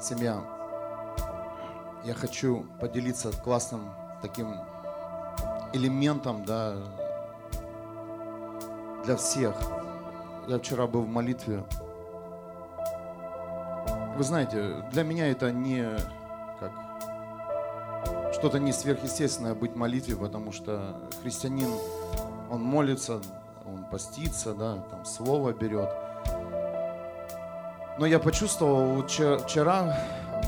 Семья, я хочу поделиться классным таким элементом, да, для всех. Я вчера был в молитве. Вы знаете, для меня это не как что-то не сверхъестественное быть в молитве, потому что христианин, он молится, он постится, да, там слово берет. Но я почувствовал вчера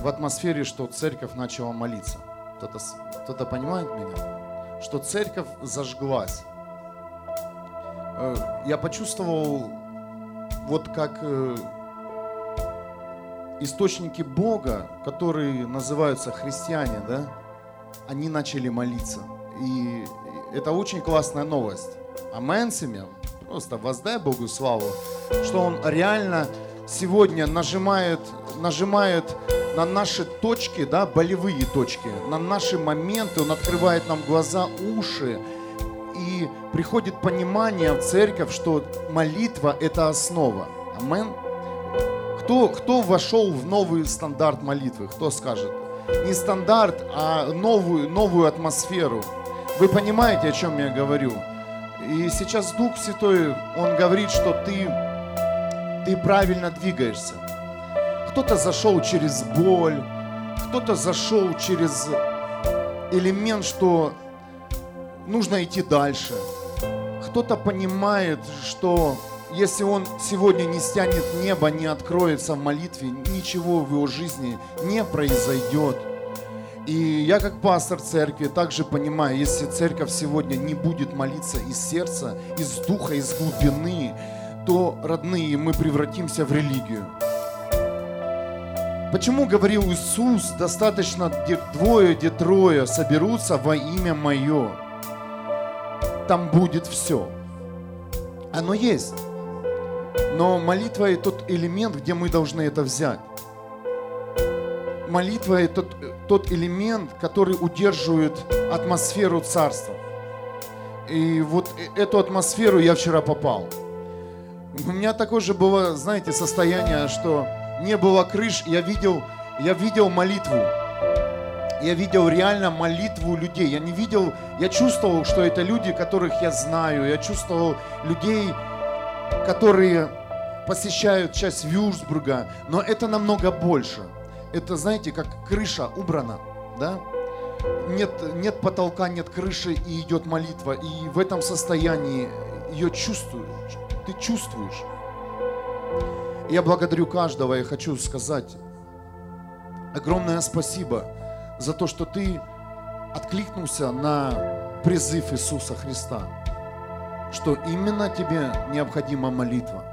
в атмосфере, что церковь начала молиться. Кто-то, кто-то понимает меня? Что церковь зажглась. Э, я почувствовал, вот как э, источники Бога, которые называются христиане, да, они начали молиться. И это очень классная новость. Амен, семья. Просто воздай Богу славу, что Он реально сегодня нажимает, нажимает на наши точки, да, болевые точки, на наши моменты, Он открывает нам глаза, уши, и приходит понимание в церковь, что молитва – это основа. Амен. Кто, кто вошел в новый стандарт молитвы? Кто скажет? Не стандарт, а новую, новую атмосферу. Вы понимаете, о чем я говорю? И сейчас Дух Святой, Он говорит, что ты, ты правильно двигаешься. Кто-то зашел через боль, кто-то зашел через элемент, что нужно идти дальше. Кто-то понимает, что если он сегодня не стянет небо, не откроется в молитве, ничего в его жизни не произойдет. И я как пастор церкви также понимаю, если церковь сегодня не будет молиться из сердца, из духа, из глубины, то, родные, мы превратимся в религию. Почему говорил Иисус, достаточно где двое, где трое соберутся во имя Мое? Там будет все. Оно есть. Но молитва – это тот элемент, где мы должны это взять. Молитва – это тот, элемент, который удерживает атмосферу царства. И вот э, эту атмосферу я вчера попал. У меня такое же было, знаете, состояние, что не было крыш, я видел, я видел молитву. Я видел реально молитву людей. Я не видел, я чувствовал, что это люди, которых я знаю. Я чувствовал людей, которые посещают часть Вюрсбурга. Но это намного больше. Это, знаете, как крыша убрана, да? Нет, нет потолка, нет крыши, и идет молитва. И в этом состоянии ее чувствуешь. Ты чувствуешь. Я благодарю каждого и хочу сказать огромное спасибо за то, что ты откликнулся на призыв Иисуса Христа, что именно тебе необходима молитва.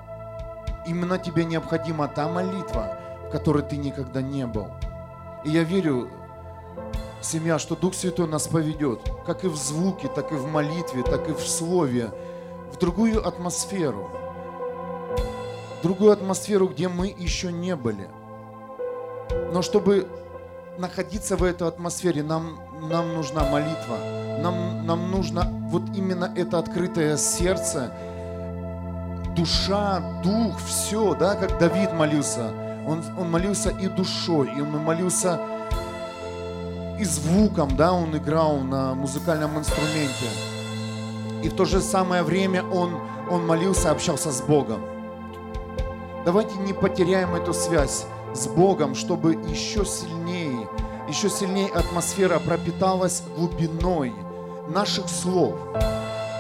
Именно тебе необходима та молитва, в которой ты никогда не был. И я верю, семья, что Дух Святой нас поведет, как и в звуке, так и в молитве, так и в слове, в другую атмосферу – другую атмосферу, где мы еще не были. Но чтобы находиться в этой атмосфере, нам, нам нужна молитва. Нам, нам нужно вот именно это открытое сердце, душа, дух, все, да, как Давид молился. Он, он молился и душой, и он молился и звуком, да, он играл на музыкальном инструменте. И в то же самое время он, он молился, общался с Богом. Давайте не потеряем эту связь с Богом, чтобы еще сильнее, еще сильнее атмосфера пропиталась глубиной наших слов.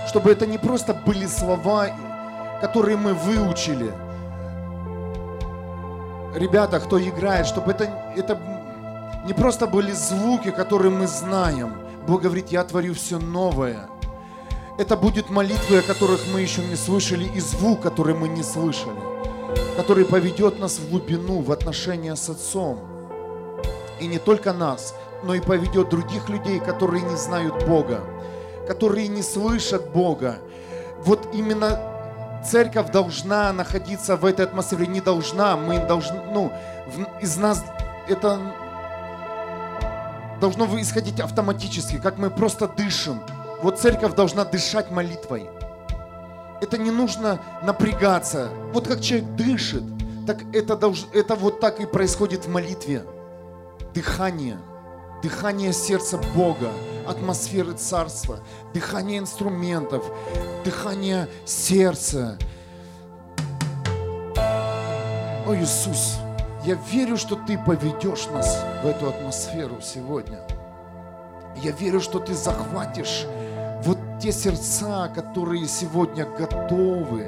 Чтобы это не просто были слова, которые мы выучили. Ребята, кто играет, чтобы это, это не просто были звуки, которые мы знаем. Бог говорит, я творю все новое. Это будет молитвы, о которых мы еще не слышали, и звук, который мы не слышали который поведет нас в глубину, в отношения с Отцом. И не только нас, но и поведет других людей, которые не знают Бога, которые не слышат Бога. Вот именно церковь должна находиться в этой атмосфере, не должна, мы должны, ну, из нас это должно исходить автоматически, как мы просто дышим. Вот церковь должна дышать молитвой. Это не нужно напрягаться. Вот как человек дышит, Так это, долж... это вот так и происходит в молитве. Дыхание, дыхание сердца Бога, атмосферы царства, дыхание инструментов, дыхание сердца. О, Иисус, я верю, что Ты поведешь нас в эту атмосферу сегодня. Я верю, что Ты захватишь вот те сердца, которые сегодня готовы,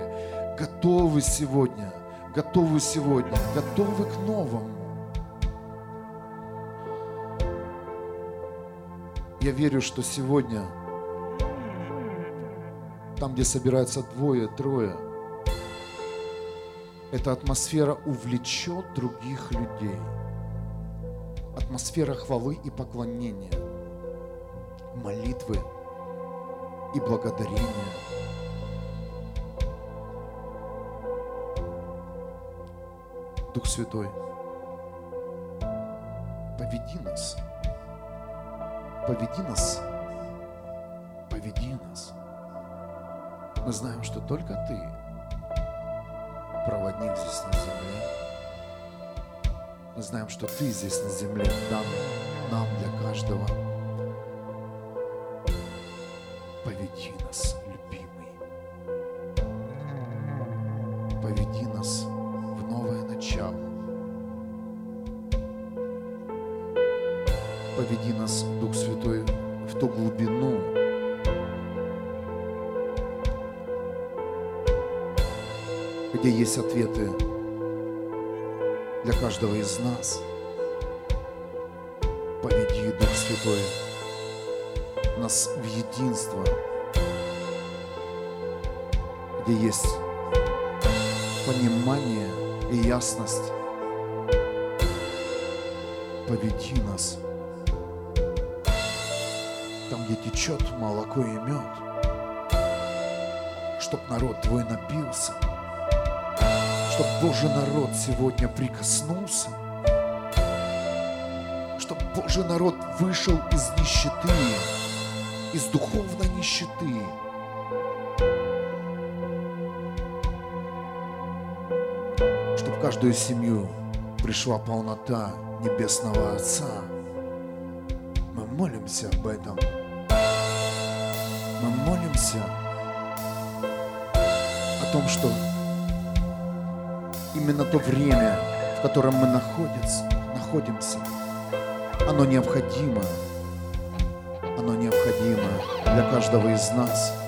готовы сегодня, готовы сегодня, готовы к новому. Я верю, что сегодня, там, где собираются двое, трое, эта атмосфера увлечет других людей. Атмосфера хвалы и поклонения, молитвы и благодарения. Дух Святой, поведи нас, поведи нас, поведи нас. Мы знаем, что только Ты проводник здесь на земле. Мы знаем, что Ты здесь на земле дан нам для каждого. Поведи нас, любимый. Поведи нас в новое начало. Поведи нас, Дух Святой, в ту глубину, где есть ответы для каждого из нас. Поведи, Дух Святой, нас в единство, где есть понимание и ясность. Поведи нас там, где течет молоко и мед, чтоб народ твой напился, чтоб Божий народ сегодня прикоснулся, чтоб Божий народ вышел из нищеты, из духовной нищеты. Чтоб в каждую семью пришла полнота Небесного Отца. Мы молимся об этом. Мы молимся о том, что именно то время, в котором мы находимся, находимся оно необходимо. Необходимо для каждого из нас.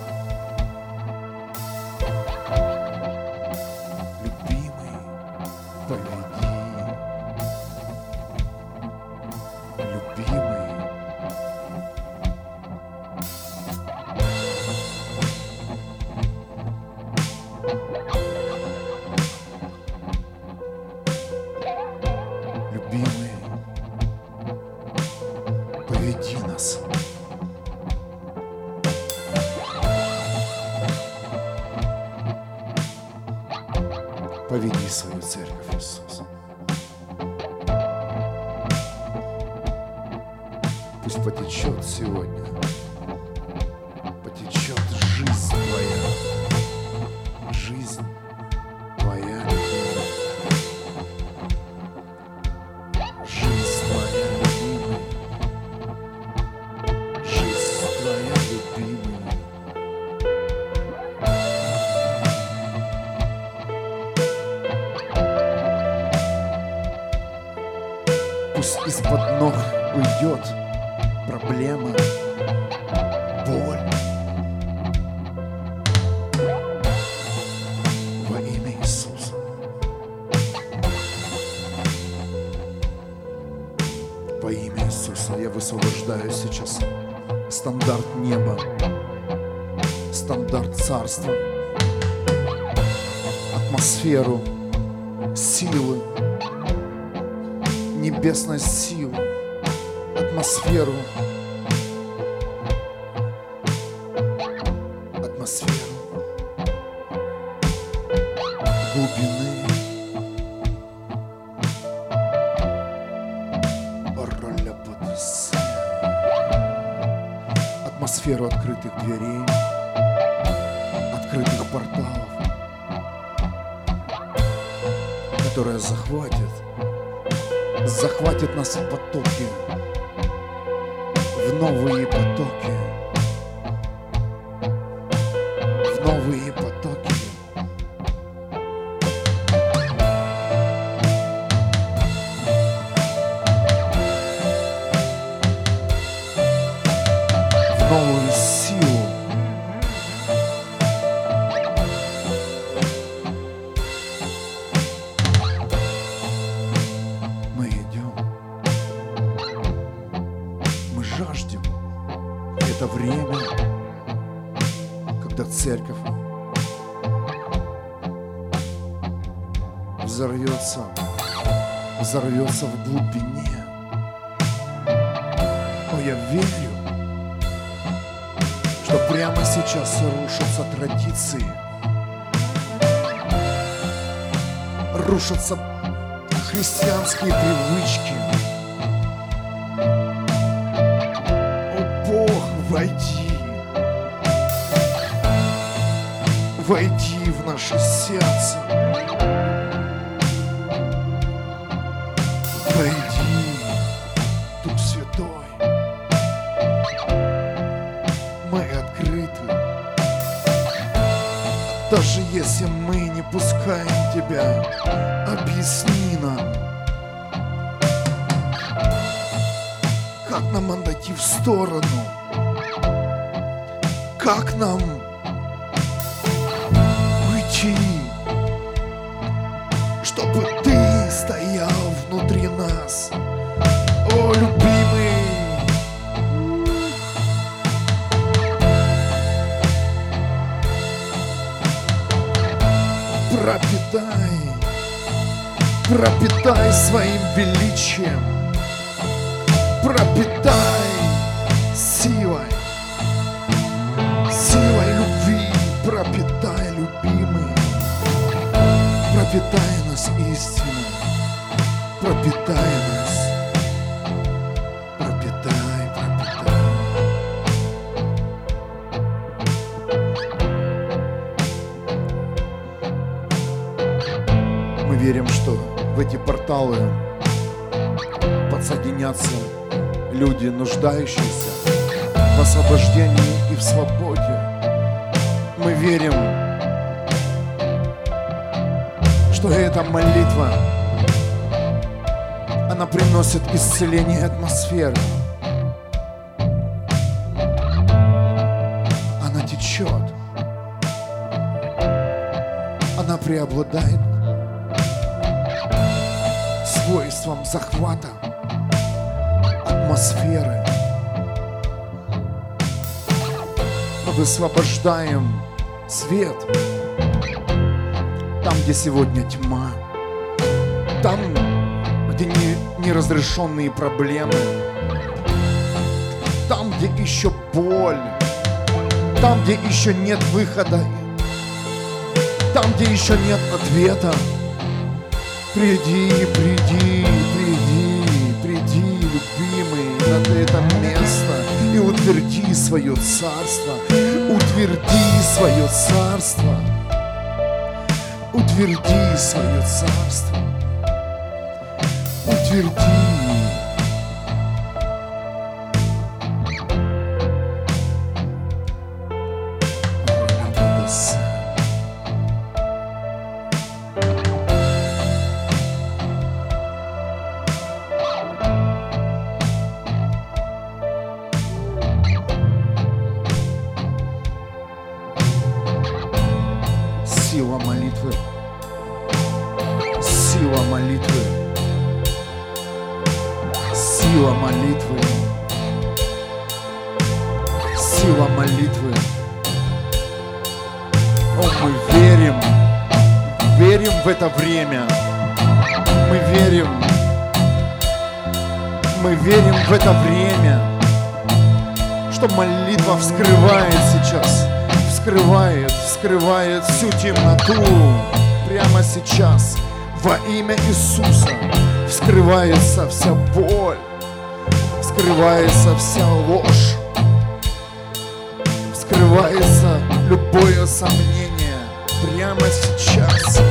Захватит, захватит нас потоки, церковь взорвется, взорвется в глубине. О, я верю, что прямо сейчас рушатся традиции, рушатся христианские привычки. Войди в наше сердце. Войди, Дух Святой. Мы открыты. Даже если мы не пускаем Тебя, объясни нам, как нам отойти в сторону, как нам Любимый, пропитай, пропитай своим величием, пропитай нуждающиеся в освобождении и в свободе. Мы верим, что эта молитва, она приносит исцеление атмосферы. Она течет. Она преобладает свойством захвата атмосферы. Высвобождаем свет. Там, где сегодня тьма, там, где не, неразрешенные проблемы, там, где еще боль, там, где еще нет выхода, там, где еще нет ответа. Приди, приди, приди, приди, любимый, на это место и утверди свое царство, утверди свое царство, утверди свое царство, утверди. Вскрывает всю темноту прямо сейчас. Во имя Иисуса вскрывается вся боль, вскрывается вся ложь, вскрывается любое сомнение прямо сейчас.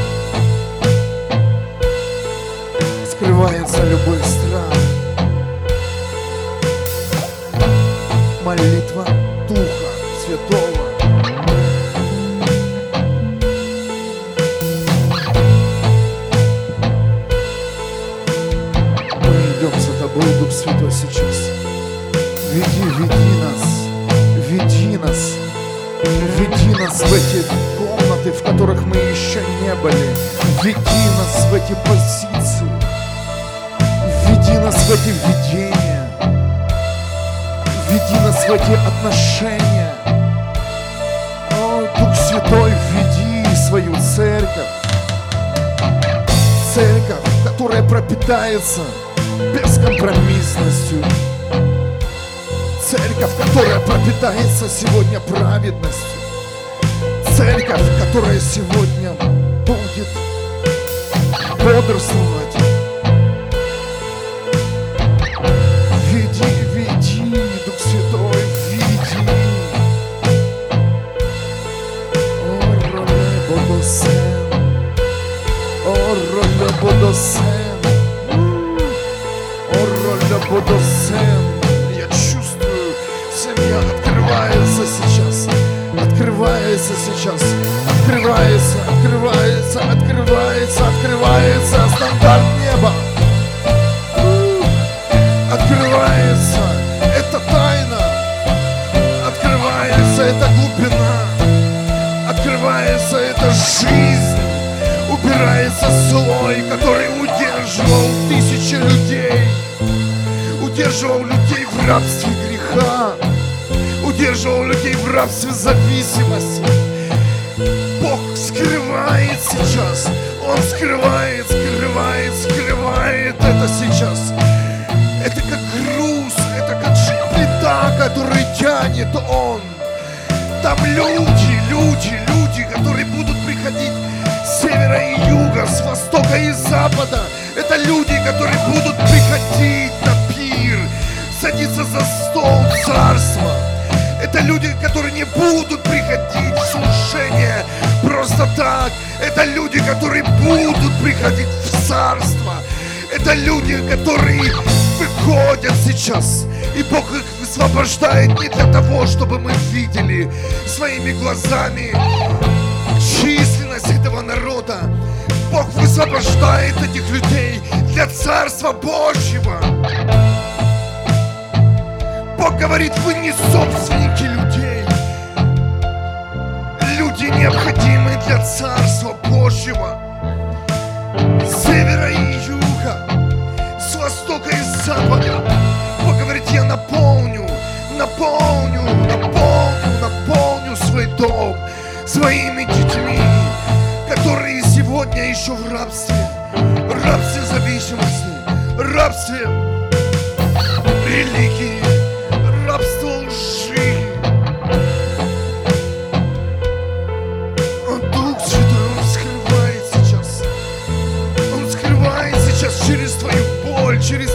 Открывается любой страх. Молитва в эти комнаты, в которых мы еще не были. Веди нас в эти позиции. Веди нас в эти видения. Веди нас в эти отношения. О, Дух Святой, веди свою церковь. Церковь, которая пропитается бескомпромиссностью. Церковь, которая пропитается сегодня праведностью. Церковь, которая сегодня будет бодрствовать. Веди, веди, Дух Святой, веди. О, бодосен, о, роле бодосен, о. Открывается сейчас, открывается, открывается, открывается, открывается стандарт неба. Открывается эта тайна, открывается эта глубина, открывается эта жизнь, убирается слой, который удерживал тысячи людей, удерживал людей в рабстве греха, удерживал людей в рабстве зависимости. Бог скрывает сейчас, Он скрывает, скрывает, скрывает это сейчас. Это как груз, это как плита, который тянет Он. Там люди, люди, люди, которые будут приходить с севера и юга, с востока и запада. Это люди, которые будут приходить на пир, садиться за стол царства. Люди, которые не будут приходить в служение просто так. Это люди, которые будут приходить в царство. Это люди, которые выходят сейчас. И Бог их высвобождает не для того, чтобы мы видели своими глазами численность этого народа. Бог высвобождает этих людей для Царства Божьего. Бог говорит, вы не собственники людей. Люди необходимы для Царства Божьего. С севера и юга, с востока и с запада. Бог говорит, я наполню, наполню, наполню, наполню свой дом своими детьми, которые сегодня еще в рабстве, в рабстве зависимости, рабстве через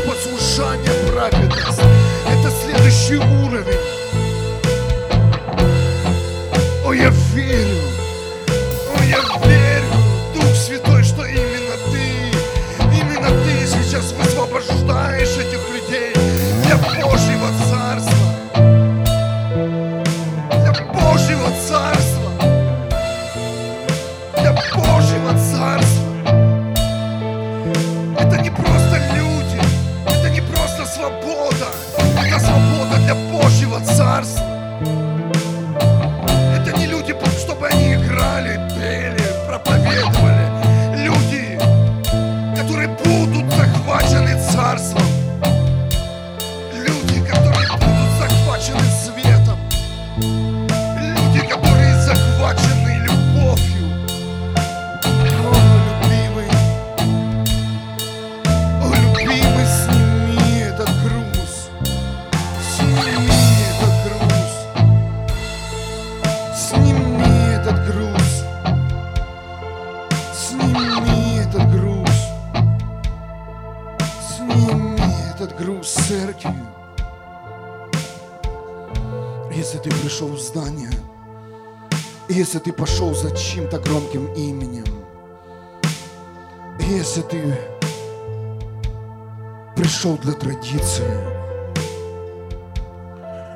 для традиции,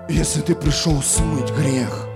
если ты пришел смыть грех,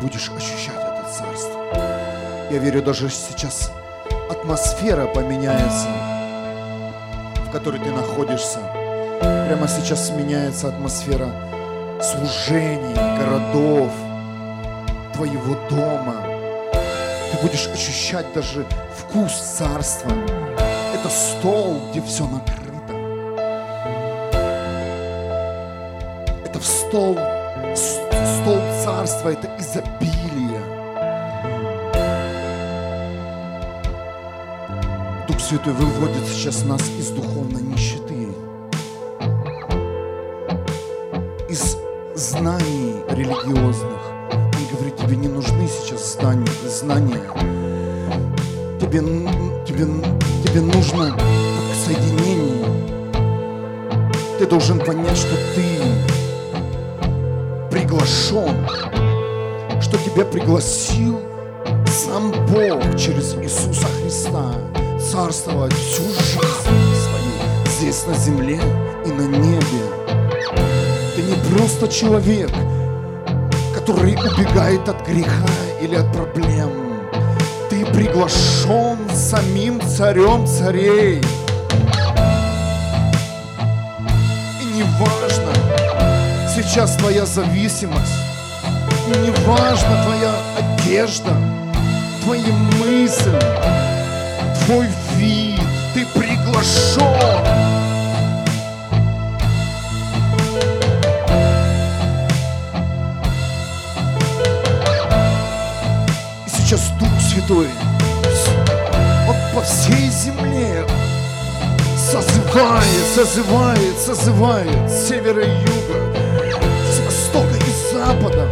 будешь ощущать это Царство. Я верю, даже сейчас атмосфера поменяется, в которой ты находишься. Прямо сейчас меняется атмосфера служений, городов, твоего дома. Ты будешь ощущать даже вкус царства. Это стол, где все накрыто. Это в стол, стол царства, это изобилие. Дух Святой выводит сейчас нас из духовной нищеты, просто человек, который убегает от греха или от проблем. Ты приглашен самим царем царей. И не важно сейчас твоя зависимость, и не твоя одежда, твои мысли, твой вид, ты приглашен. Святой, Он по всей земле созывает, созывает, созывает с севера и юга, с востока и запада,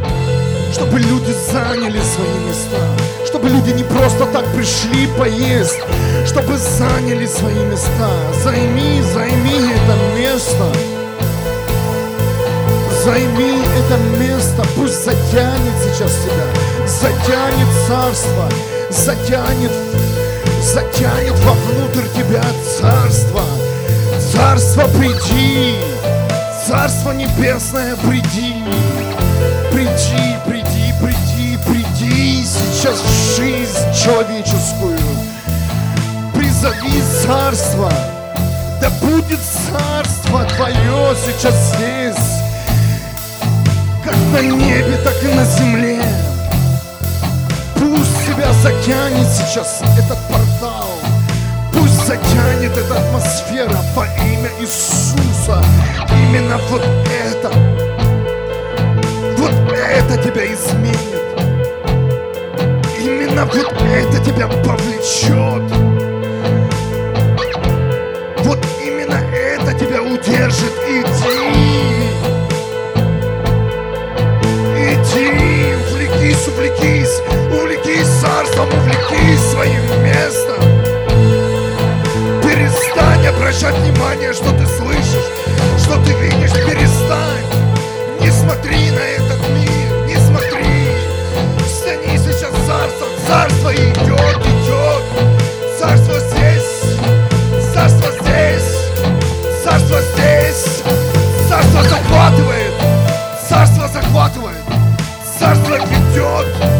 чтобы люди заняли свои места, чтобы люди не просто так пришли поесть, чтобы заняли свои места. Займи, займи это место. Займи это место, пусть затянет сейчас тебя, затянет царство, затянет, затянет вовнутрь тебя царство. Царство приди, царство небесное приди, приди, приди, приди, приди сейчас в жизнь человеческую. Призови царство, да будет царство твое сейчас здесь как на небе, так и на земле. Тебя затянет сейчас этот портал, пусть затянет эта атмосфера во имя Иисуса. Именно вот это, вот это тебя изменит. Именно вот это тебя повлечет. Вот именно это тебя удержит. Иди. Иди, увлекись, увлекись, увлекись царством, увлекись своим местом. Перестань обращать внимание, что ты слышишь, что ты видишь, перестань. Не смотри на этот мир, не смотри. Стяни сейчас царство, царство идет, идет. Царство здесь, царство здесь, царство здесь, царство захватывает, царство захватывает, царство ведет,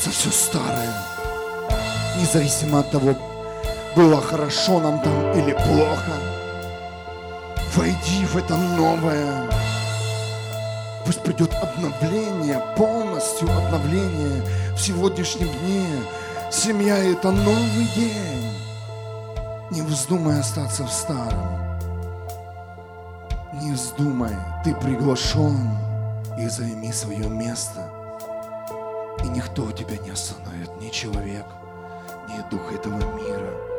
Рушится все старое. Независимо от того, было хорошо нам там или плохо. Войди в это новое. Пусть придет обновление, полностью обновление в сегодняшнем дне. Семья – это новый день. Не вздумай остаться в старом. Не вздумай, ты приглашен и займи свое место. И никто тебя не остановит, ни человек, ни дух этого мира.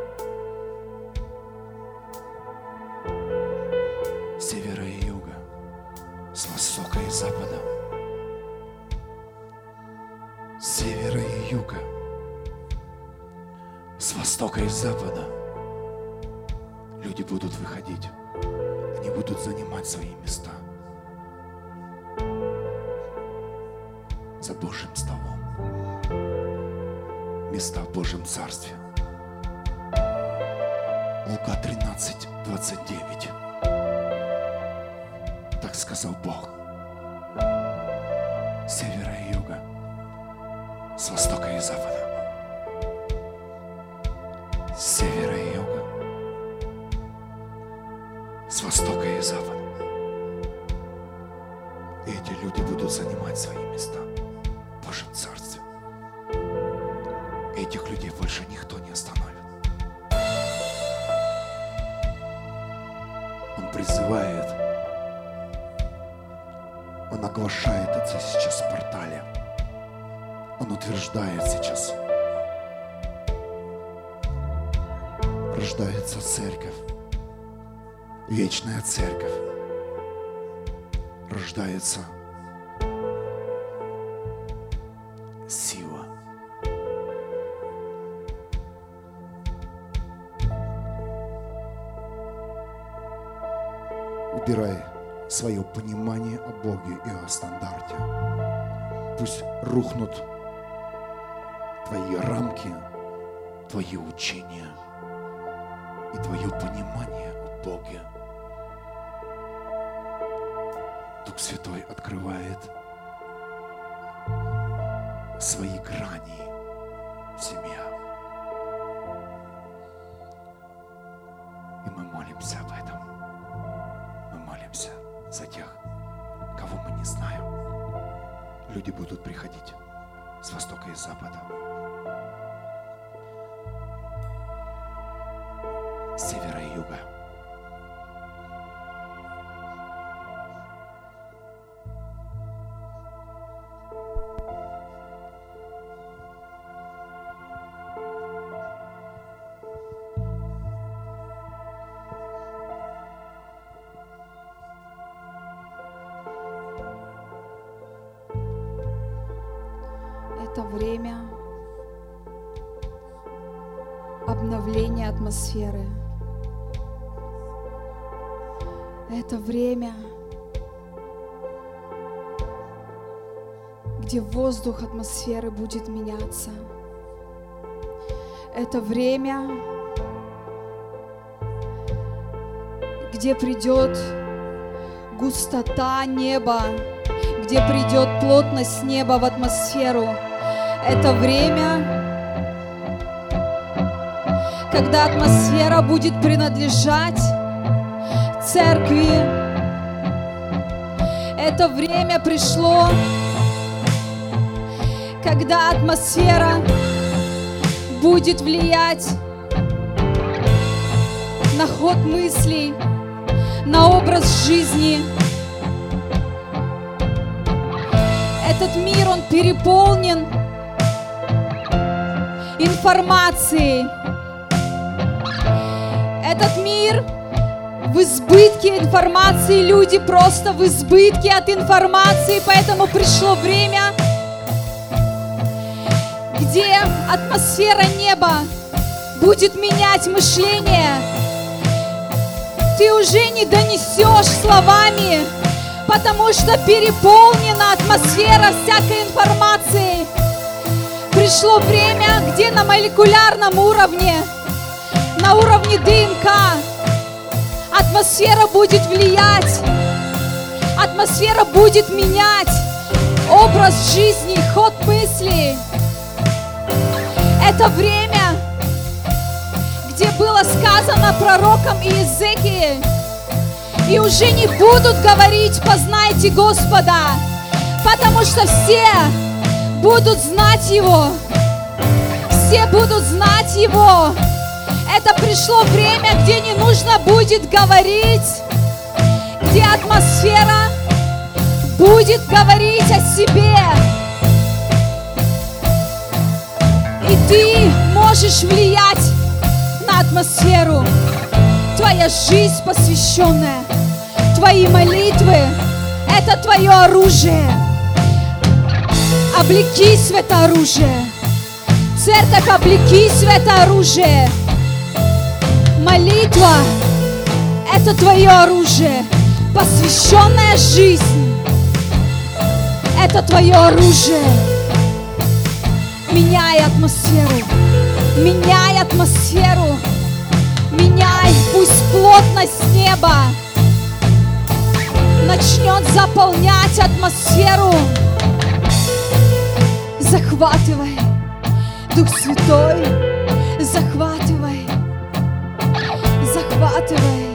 Севера и юга, с востока и запада. Севера и юга, с востока и запада. Люди будут выходить, они будут занимать свои места за Божьим столом. Места в Божьем Царстве. Лука 13, 29. Так сказал Бог. Севера и юга, с востока и запада. Севера и юга, с востока и запада. И эти люди будут занимать свои места в Божьем Царстве. Этих людей больше никто не остановит. Он призывает, он оглашает это сейчас в портале. Он утверждает сейчас. Рождается церковь, вечная церковь. Рождается сила. Свое понимание о Боге и о стандарте. Пусть рухнут твои рамки, твои учения и твое понимание о Боге. Дух Святой открывает свои грани в семье. Будут приходить с востока и с запада. Это время обновления атмосферы. Это время, где воздух атмосферы будет меняться. Это время, где придет густота неба, где придет плотность неба в атмосферу. Это время, когда атмосфера будет принадлежать церкви. Это время пришло, когда атмосфера будет влиять на ход мыслей, на образ жизни. Этот мир, он переполнен информацией. Этот мир в избытке информации, люди просто в избытке от информации, поэтому пришло время, где атмосфера неба будет менять мышление. Ты уже не донесешь словами, потому что переполнена атмосфера всякой информации. Пришло время, где на молекулярном уровне, на уровне ДНК, атмосфера будет влиять, атмосфера будет менять образ жизни, ход мысли. Это время, где было сказано пророком Иезекии, и уже не будут говорить «познайте Господа», потому что все будут знать Его, все будут знать Его. Это пришло время, где не нужно будет говорить, где атмосфера будет говорить о себе. И ты можешь влиять на атмосферу. Твоя жизнь посвященная, твои молитвы – это твое оружие. Облекись в это оружие. Церковь, облекись в это оружие. Молитва – это твое оружие. Посвященная жизнь – это твое оружие. Меняй атмосферу, меняй атмосферу, меняй, пусть плотность неба начнет заполнять атмосферу. Захватывай, Дух Святой, захватывай, захватывай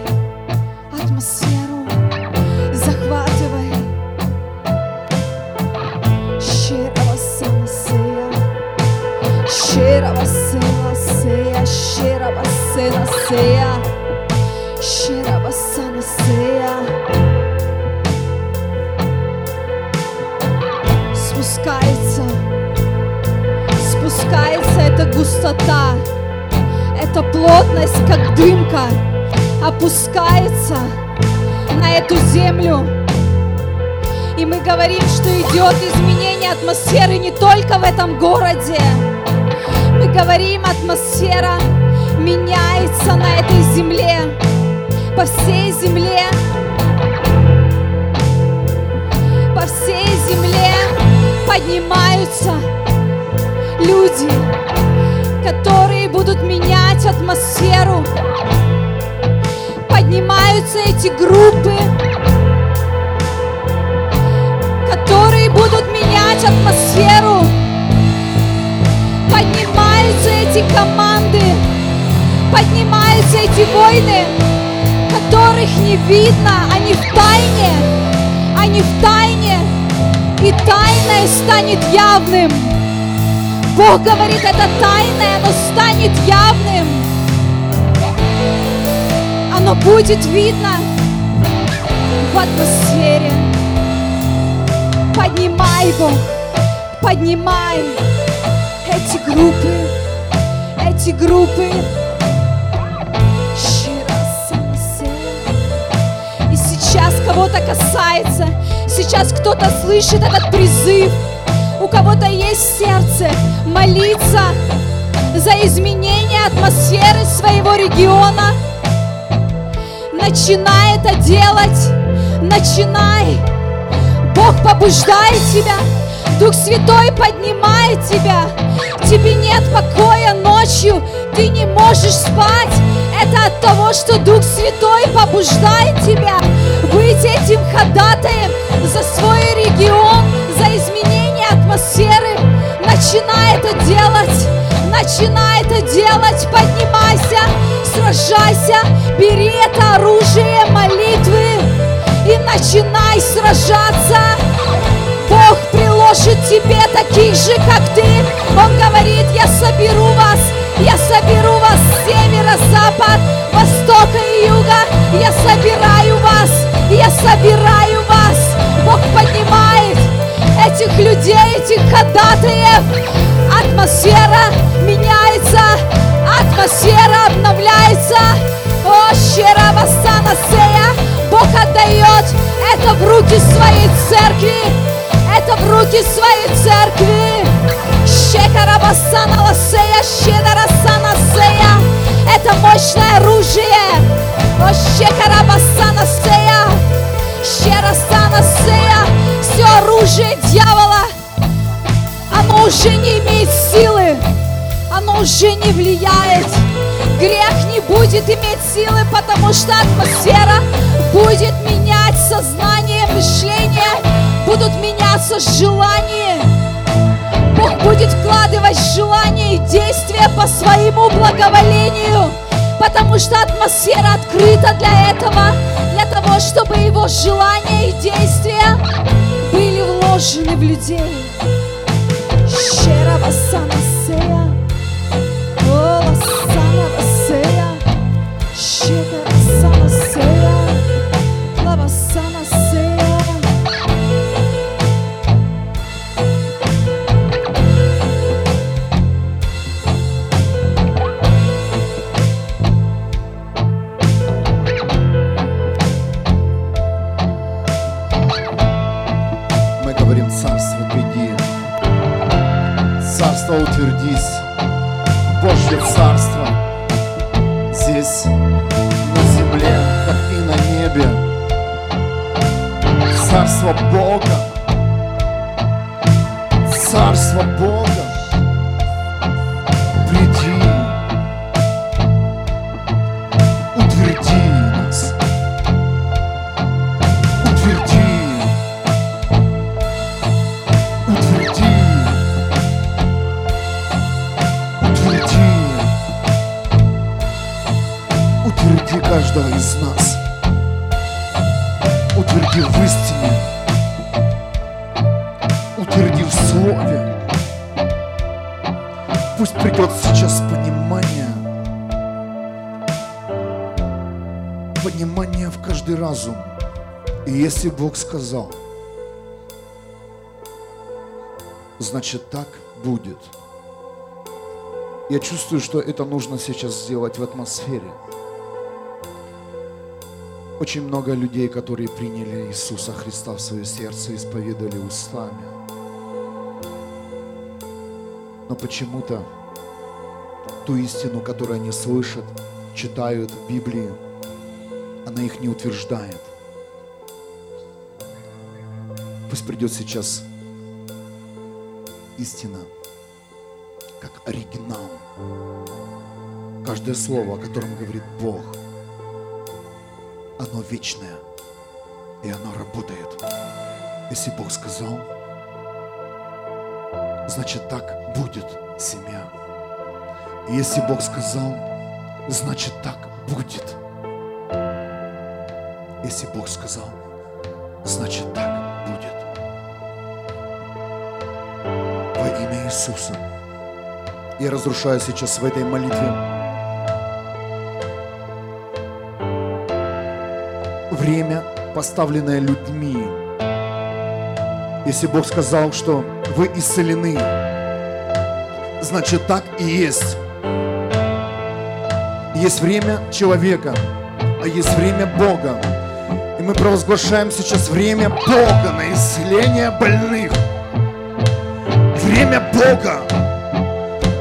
атмосферу, захватывай. Ширавасанасея, Ширавасенасея, Ширавасенасея, Ширавасанасея. Спускается эта густота, эта плотность, как дымка, опускается на эту землю. И мы говорим, что идет изменение атмосферы не только в этом городе. Мы говорим, атмосфера меняется на этой земле, по всей земле, по всей земле поднимаются люди, которые будут менять атмосферу. Поднимаются эти группы, которые будут менять атмосферу. Поднимаются эти команды, поднимаются эти войны, которых не видно, они в тайне, они в тайне, и тайное станет явным. Бог говорит, это тайное, оно станет явным. Оно будет видно в атмосфере. Поднимай, Бог, поднимай эти группы, эти группы. И сейчас кого-то касается, сейчас кто-то слышит этот призыв, у кого-то есть сердце молиться за изменение атмосферы своего региона. Начинай это делать. Начинай. Бог побуждает тебя. Дух Святой поднимает тебя. Тебе нет покоя ночью. Ты не можешь спать. Это от того, что Дух Святой побуждает тебя быть этим ходатаем за свой регион, за изменение атмосферы. Начинай это делать. Начинай это делать. Поднимайся, сражайся. Бери это оружие молитвы и начинай сражаться. Бог приложит тебе таких же, как ты. Он говорит, я соберу вас, я соберу вас с севера, запад, востока и юга. Я собираю вас, я собираю вас. Бог поднимает этих людей, этих ходатаев. Атмосфера меняется, атмосфера обновляется. О, щера Васана Сея, Бог отдает это в руки своей церкви, это в руки своей церкви. Шекарабасана Ласея, Щедарасана Сея, это мощное оружие. Уже не влияет. Грех не будет иметь силы, потому что атмосфера будет менять сознание, мышление, будут меняться желания. Бог будет вкладывать желания и действия по своему благоволению, потому что атмосфера открыта для этого, для того, чтобы его желания и действия были вложены в людей. Шеравасанасея. О, Бог сказал – значит так будет. Я чувствую, что это нужно сейчас сделать в атмосфере. Очень много людей, которые приняли Иисуса Христа в свое сердце, исповедали устами. Но почему-то ту истину, которую они слышат, читают в Библии, она их не утверждает. Пусть придет сейчас истина, как оригинал. Каждое слово, о котором говорит Бог, оно вечное, и оно работает. Если Бог сказал, значит так будет семья. И если Бог сказал, значит так будет. Если Бог сказал, значит так Иисуса. Я разрушаю сейчас в этой молитве время, поставленное людьми. Если Бог сказал, что вы исцелены, значит так и есть. Есть время человека, а есть время Бога. И мы провозглашаем сейчас время Бога на исцеление больных время Бога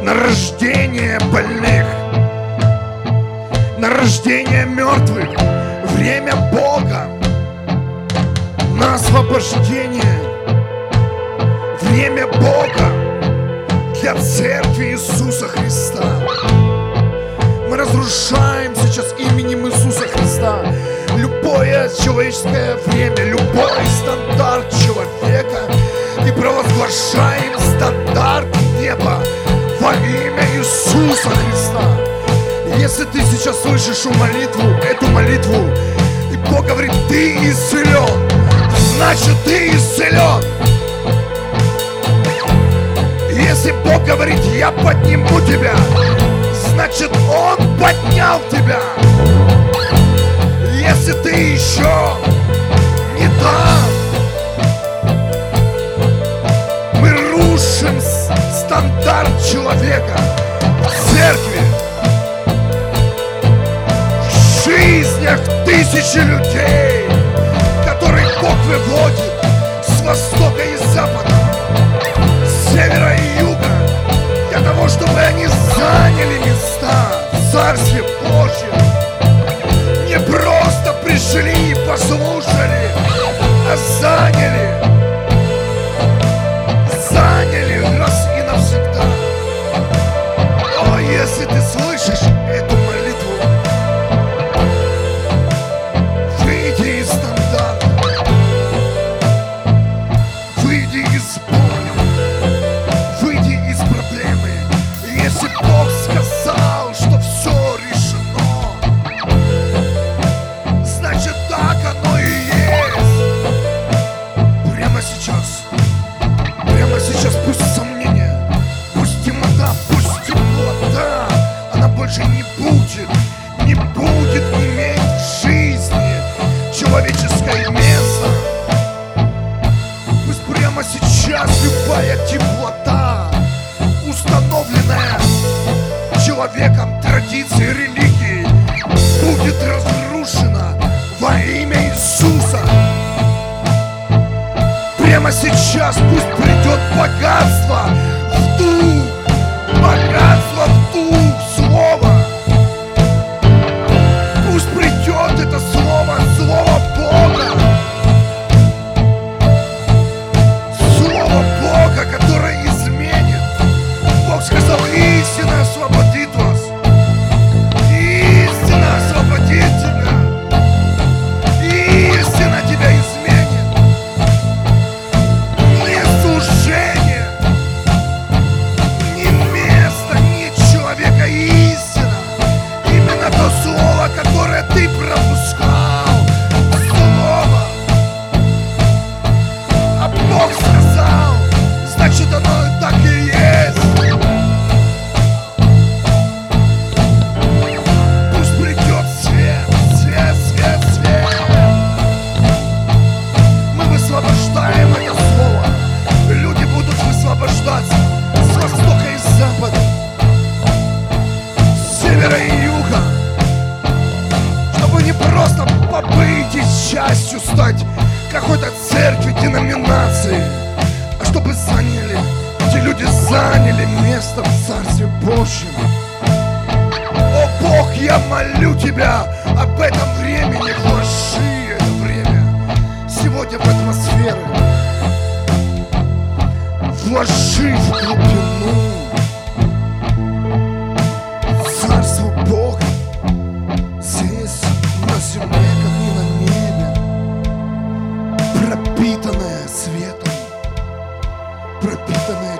на рождение больных. на рождение мертвых, время Бога, на освобождение, время Бога для церкви Иисуса Христа. Мы разрушаем сейчас именем Иисуса Христа любое человеческое время, любой стандарт человека провозглашаем стандарт неба во имя Иисуса Христа. Если ты сейчас слышишь молитву, эту молитву, и Бог говорит, ты исцелен, значит ты исцелен. Если Бог говорит, я подниму тебя, значит Он поднял тебя. Если ты еще не там, стандарт человека в церкви, в жизнях тысячи людей, которые Бог выводит с востока и запада, с севера и юга, для того, чтобы они заняли места в Царстве Божьем. Не просто пришли и послушали, а заняли.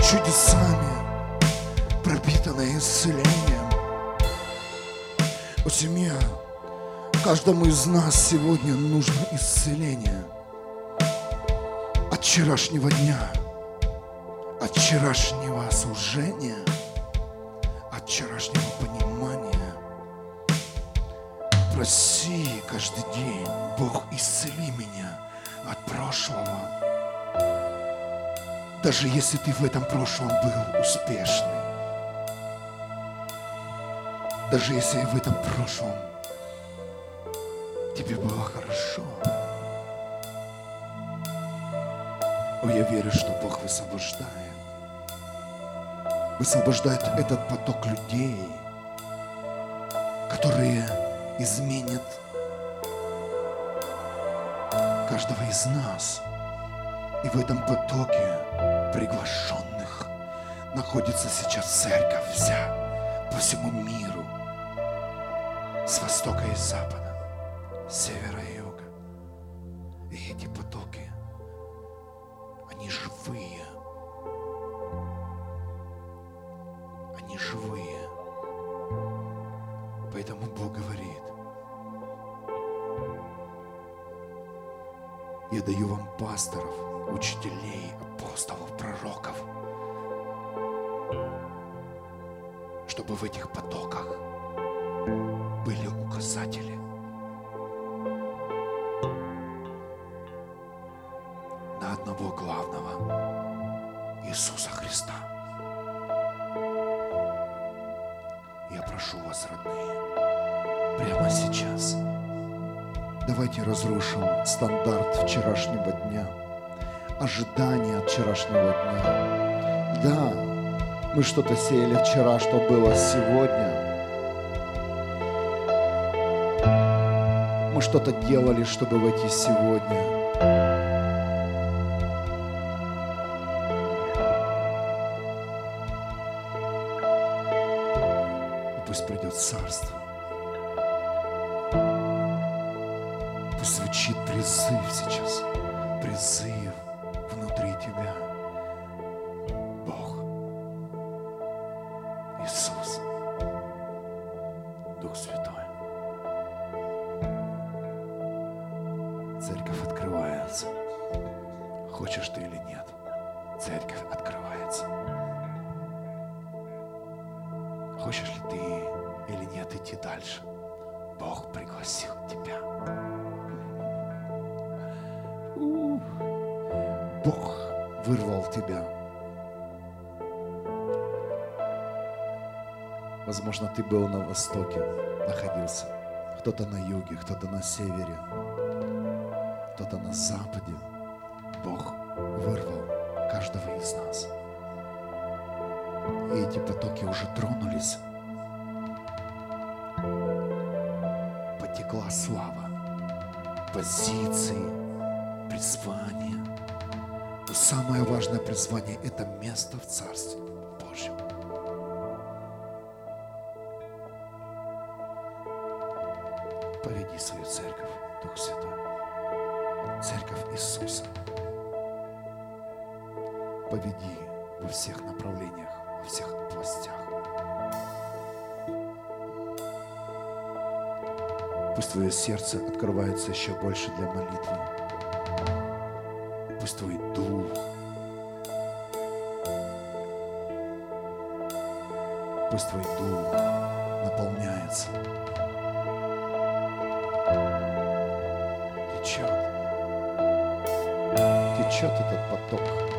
Чудесами, пропитанное исцелением. О, семья, каждому из нас сегодня нужно исцеление от вчерашнего дня, от вчерашнего служения, от вчерашнего понимания. Проси каждый день, Бог, исцели меня от прошлого. Даже если ты в этом прошлом был успешный. Даже если в этом прошлом тебе было хорошо. О, я верю, что Бог высвобождает. Высвобождает этот поток людей, которые изменят каждого из нас. И в этом потоке приглашенных находится сейчас церковь вся по всему миру, с востока и запада, с севера и юга. И эти потоки, они живые. Они живые. Поэтому Бог говорит, я даю вам пасторов, учителей, апостолов, пророков, чтобы в этих потоках были указатели. На одного главного Иисуса Христа. Я прошу вас, родные, прямо сейчас давайте разрушим стандарт вчерашнего дня, ожидания от вчерашнего дня. Да, мы что-то сеяли вчера, что было сегодня. Мы что-то делали, чтобы войти сегодня. Хочешь ты или нет, церковь открывается. Хочешь ли ты или нет идти дальше? Бог пригласил тебя. Бог вырвал тебя. Возможно, ты был на востоке, находился. Кто-то на юге, кто-то на севере, кто-то на западе. Бог вырвал каждого из нас. И эти потоки уже тронулись. Потекла слава, позиции, призвание. Но самое важное призвание – это место в Царстве Божьем. Поведи свою церковь, Дух Святой. Церковь Иисуса. Поведи во всех направлениях, во всех областях. Пусть твое сердце открывается еще больше для молитвы. Пусть твой дух, пусть твой дух наполняется. Течет. Течет этот поток.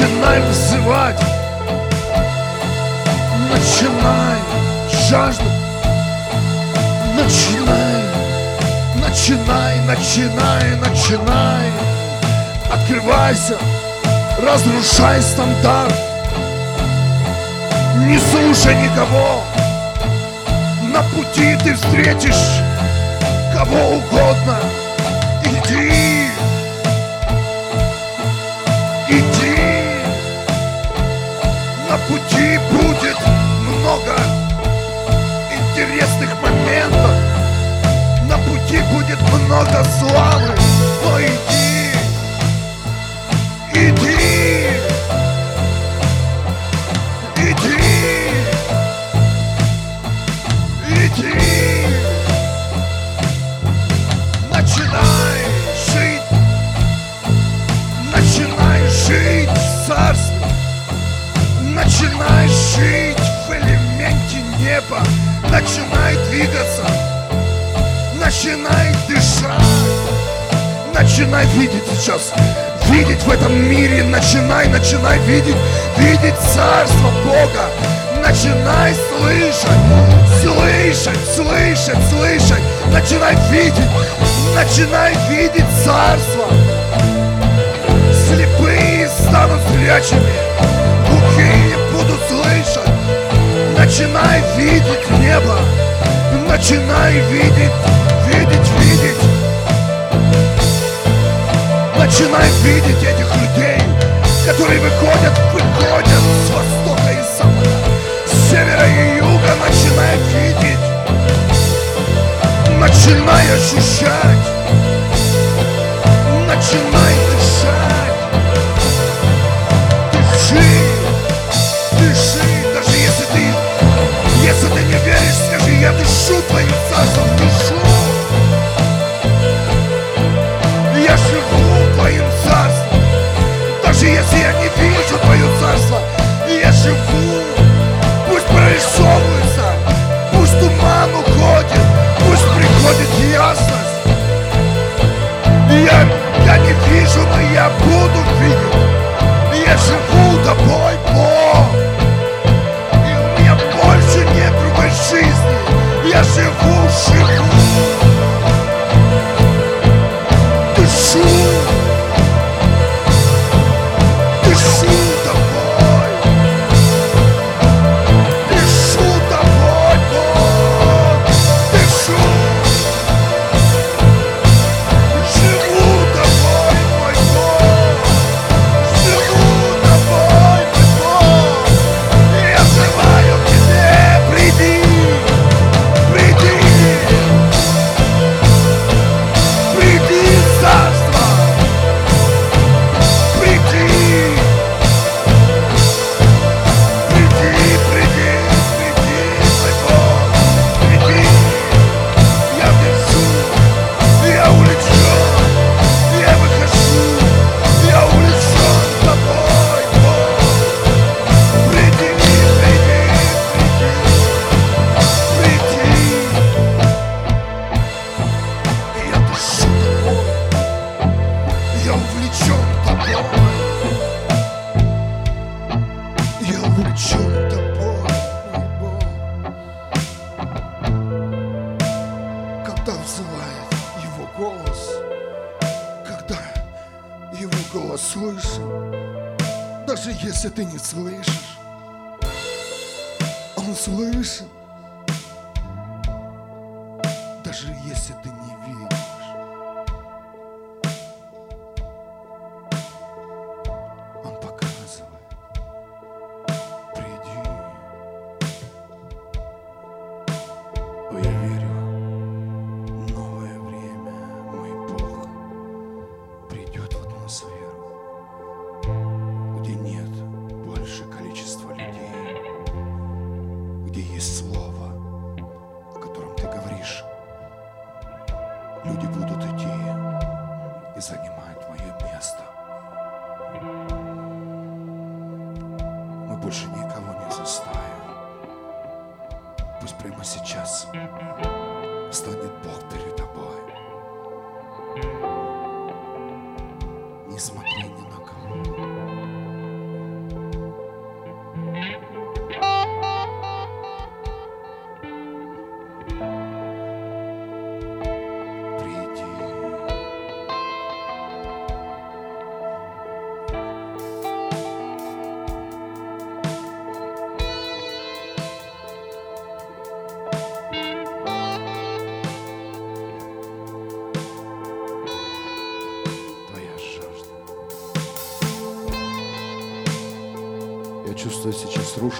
Начинай взывать. Начинай жажду. Начинай. Начинай, начинай, начинай. Открывайся. Разрушай стандарт. Не слушай никого. На пути ты встретишь кого угодно. Будет много в этом мире, начинай, начинай видеть, видеть Царство Бога. Начинай слышать, слышать, слышать, слышать. Начинай видеть, начинай видеть Царство. Слепые станут зрячими, глухие будут слышать. Начинай видеть небо, начинай видеть, видеть, видеть. Начинай видеть этих людей, которые выходят, выходят с востока и запада, с севера и юга. Начинай видеть, начинай ощущать, начинай дышать. Дыши, дыши, даже если ты, если ты не веришь, скажи, я дышу твоим царством, дышу. Живу. Пусть прорисовывается, пусть туман уходит, пусть приходит ясность. Я, я не вижу, но я буду видеть. Я живу тобой, Бог. И у меня больше нет другой жизни. Я живу, живу.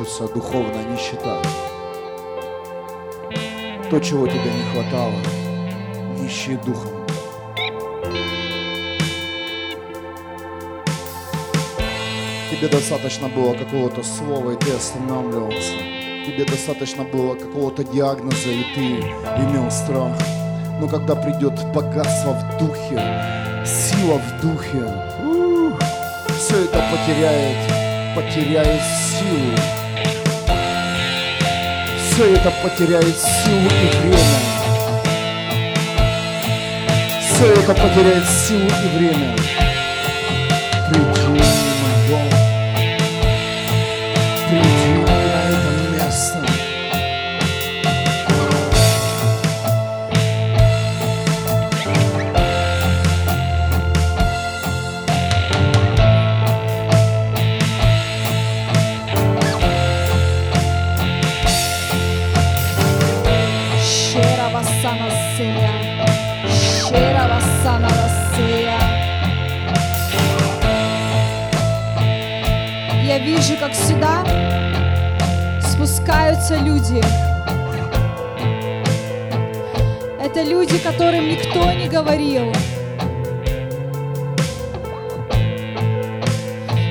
Рушится духовная нищета. То, чего тебе не хватало, нищие духом. Тебе достаточно было какого-то слова, и ты останавливался. Тебе достаточно было какого-то диагноза, и ты имел страх. Но когда придет богатство в духе, сила в духе, все это потеряет, потеряет силу. Все это потеряет силу и время. Все это потеряет силу и время. Появляются люди. Это люди, которым никто не говорил.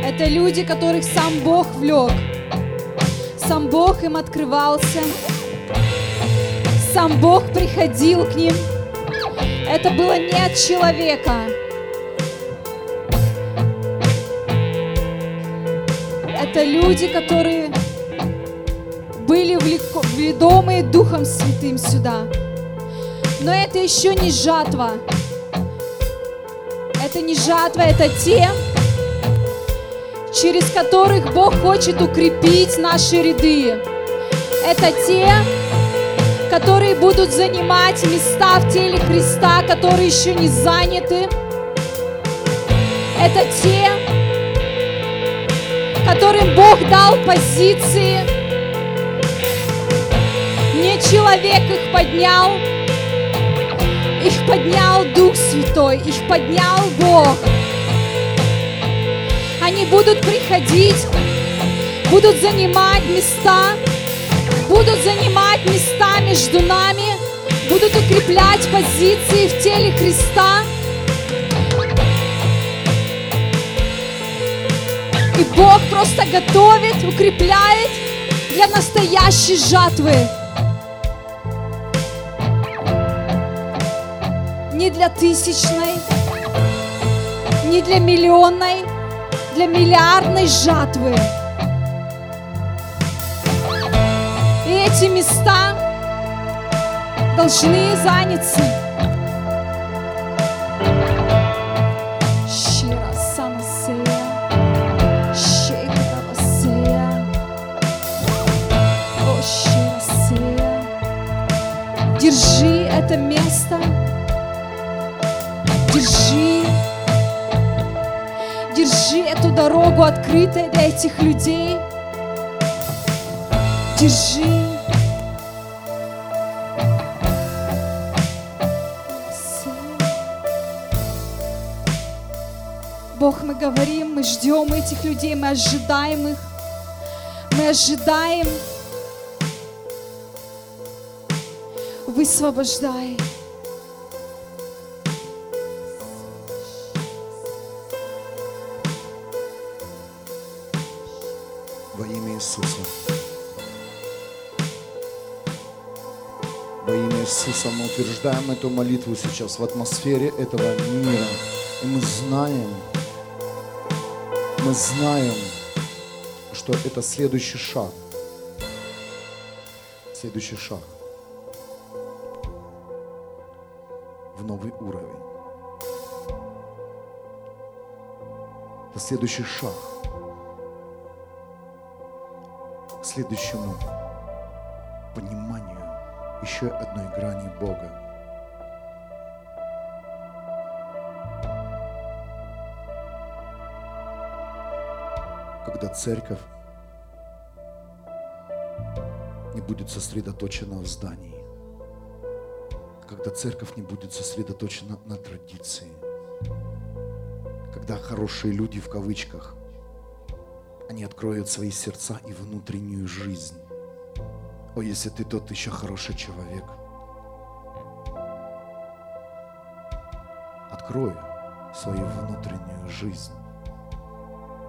Это люди, которых сам Бог влек. Сам Бог им открывался. Сам Бог приходил к ним. Это было не от человека. Это люди, которые ведомые Духом Святым сюда. Но это еще не жатва. Это не жатва, это те, через которых Бог хочет укрепить наши ряды. Это те, которые будут занимать места в теле Христа, которые еще не заняты. Это те, которым Бог дал позиции. Человек их поднял, их поднял Дух Святой, их поднял Бог. Они будут приходить, будут занимать места, будут занимать места между нами, будут укреплять позиции в теле Христа. И Бог просто готовит, укрепляет для настоящей жатвы. Не для тысячной, не для миллионной, для миллиардной жатвы. И эти места должны заняться. Дорогу открытой для этих людей. Держи. Бог, мы говорим, мы ждем этих людей, мы ожидаем их. Мы ожидаем. Высвобождай. Иисуса мы утверждаем эту молитву сейчас в атмосфере этого мира. И мы знаем, мы знаем, что это следующий шаг. Следующий шаг в новый уровень. Это следующий шаг к следующему пониманию еще одной грани Бога. Когда церковь не будет сосредоточена в здании, когда церковь не будет сосредоточена на традиции, когда хорошие люди в кавычках они откроют свои сердца и внутреннюю жизнь. О, если ты тот еще хороший человек, открой свою внутреннюю жизнь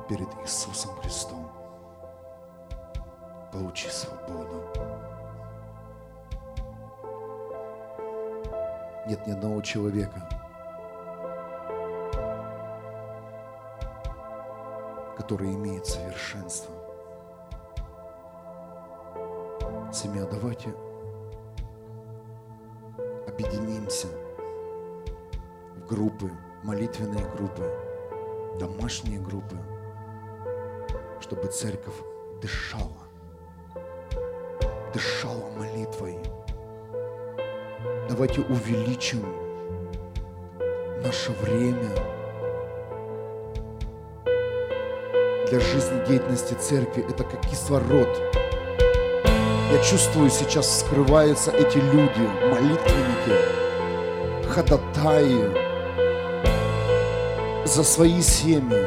перед Иисусом Христом. Получи свободу. Нет ни одного человека, который имеет совершенство. Семья, давайте объединимся в группы, молитвенные группы, домашние группы, чтобы церковь дышала, дышала молитвой. Давайте увеличим наше время для жизнедеятельности церкви. Это как кислород. Чувствую, сейчас вскрываются эти люди, молитвенники, ходатаи за свои семьи,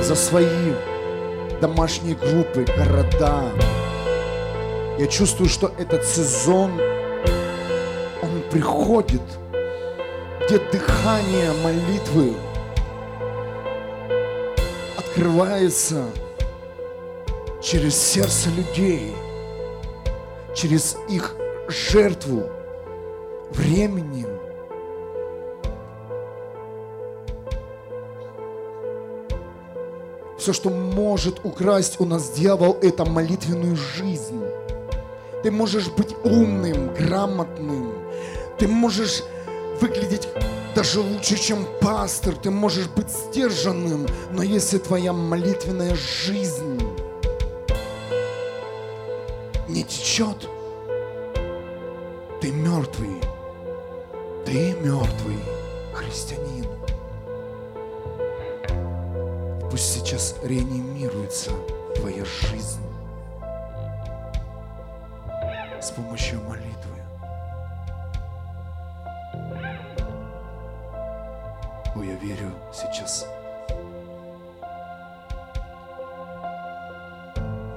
за свои домашние группы, города. Я чувствую, что этот сезон, он приходит, где дыхание молитвы открывается через сердце людей, через их жертву временем. Все, что может украсть у нас дьявол, это молитвенную жизнь. Ты можешь быть умным, грамотным. Ты можешь выглядеть даже лучше, чем пастор. Ты можешь быть сдержанным. Но если твоя молитвенная жизнь течет, ты мертвый. Ты мертвый христианин. Пусть сейчас реанимируется твоя жизнь с помощью молитвы. О, я верю сейчас.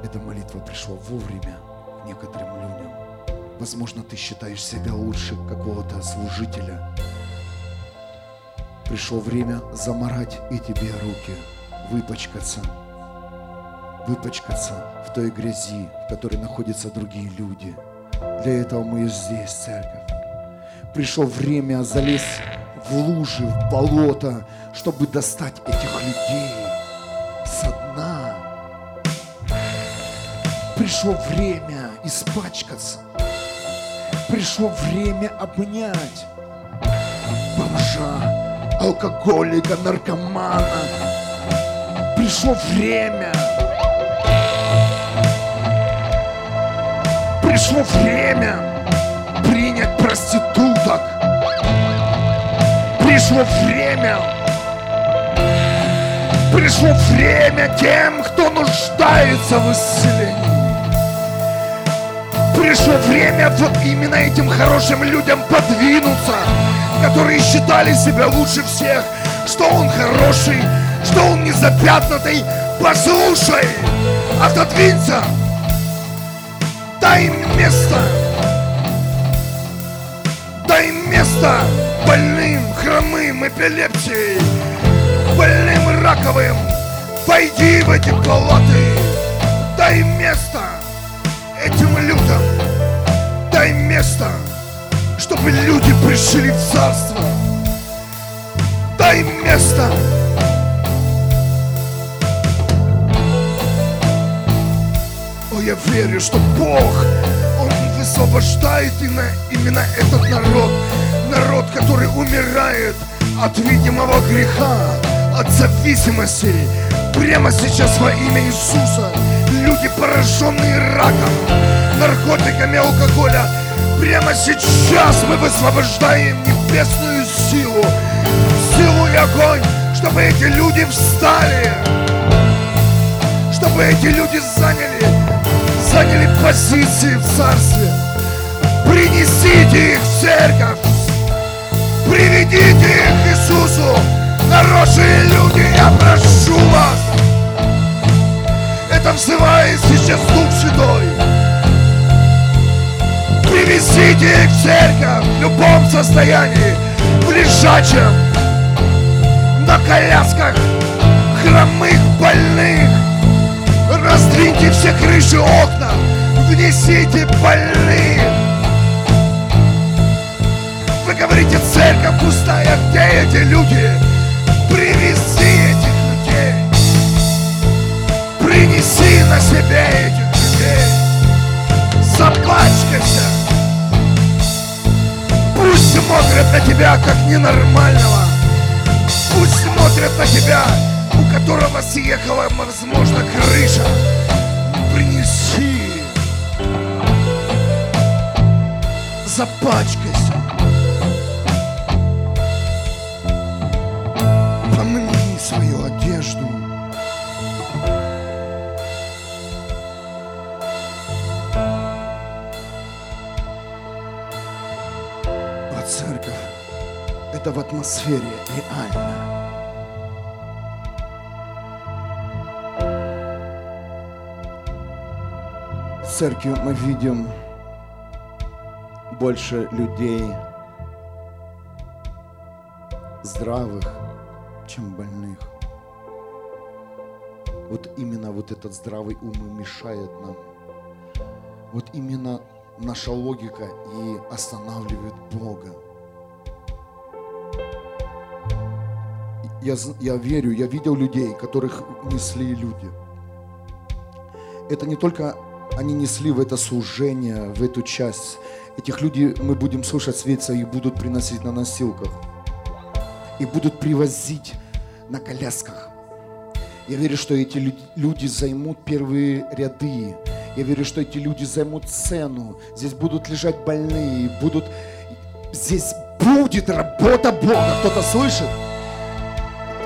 Эта молитва пришла вовремя некоторым людям. Возможно, ты считаешь себя лучше какого-то служителя. Пришло время заморать и тебе руки, выпачкаться, выпачкаться в той грязи, в которой находятся другие люди. Для этого мы и здесь, церковь. Пришло время залезть в лужи, в болото, чтобы достать этих людей Пришло время испачкаться. Пришло время обнять бомжа, алкоголика, наркомана. Пришло время. Пришло время принять проституток. Пришло время. Пришло время тем, кто нуждается в исцелении. Пришло время вот именно этим хорошим людям подвинуться, которые считали себя лучше всех, что он хороший, что он не запятнатый. Послушай, отодвинься, дай им место, дай им место больным, хромым, эпилепсией, больным раковым. Войди в эти палаты, дай место этим людям, дай место, чтобы люди пришли в царство. Дай место. О, я верю, что Бог, Он высвобождает именно, именно этот народ, народ, который умирает от видимого греха, от зависимости. Прямо сейчас во имя Иисуса люди, пораженные раком, наркотиками, алкоголя, прямо сейчас мы высвобождаем небесную силу, силу и огонь, чтобы эти люди встали, чтобы эти люди заняли, заняли позиции в царстве. Принесите их в церковь, приведите их к Иисусу, хорошие люди, я прошу вас. Это взывает сейчас Дух Святой. Привезите их в церковь в любом состоянии, в лежачем, на колясках, хромых, больных. Раздвиньте все крыши окна, внесите больных. Вы говорите, церковь пустая, где эти люди? Привези Принеси на себе этих людей. Запачкайся. Пусть смотрят на тебя как ненормального. Пусть смотрят на тебя, у которого съехала, возможно, крыша. Принеси. Запачкайся. Помни свою одежду. Это в атмосфере реально. В церкви мы видим больше людей здравых, чем больных. Вот именно вот этот здравый ум и мешает нам. Вот именно наша логика и останавливает Бога. Я, я верю, я видел людей, которых несли люди. Это не только они несли в это служение, в эту часть. Этих людей мы будем слушать светца и будут приносить на носилках. И будут привозить на колясках. Я верю, что эти лю- люди займут первые ряды. Я верю, что эти люди займут сцену. Здесь будут лежать больные, будут... Здесь будет работа Бога. Кто-то слышит?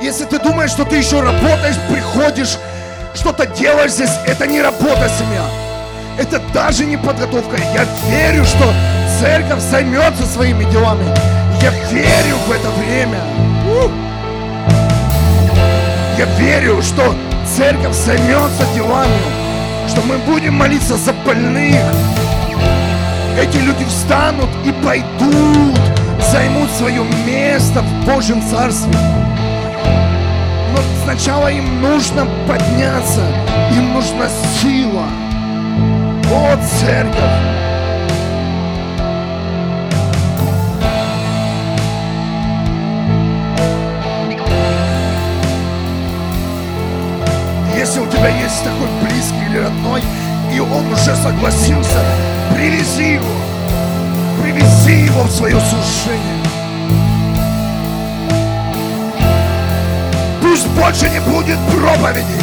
Если ты думаешь, что ты еще работаешь, приходишь, что-то делаешь здесь, это не работа, семья. Это даже не подготовка. Я верю, что церковь займется своими делами. Я верю в это время. Я верю, что церковь займется делами, что мы будем молиться за больных. Эти люди встанут и пойдут, займут свое место в Божьем Царстве. Но сначала им нужно подняться, им нужна сила. О, церковь! Если у тебя есть такой близкий или родной, и он уже согласился, привези его. Привези его в свое служение. Пусть больше не будет проповеди,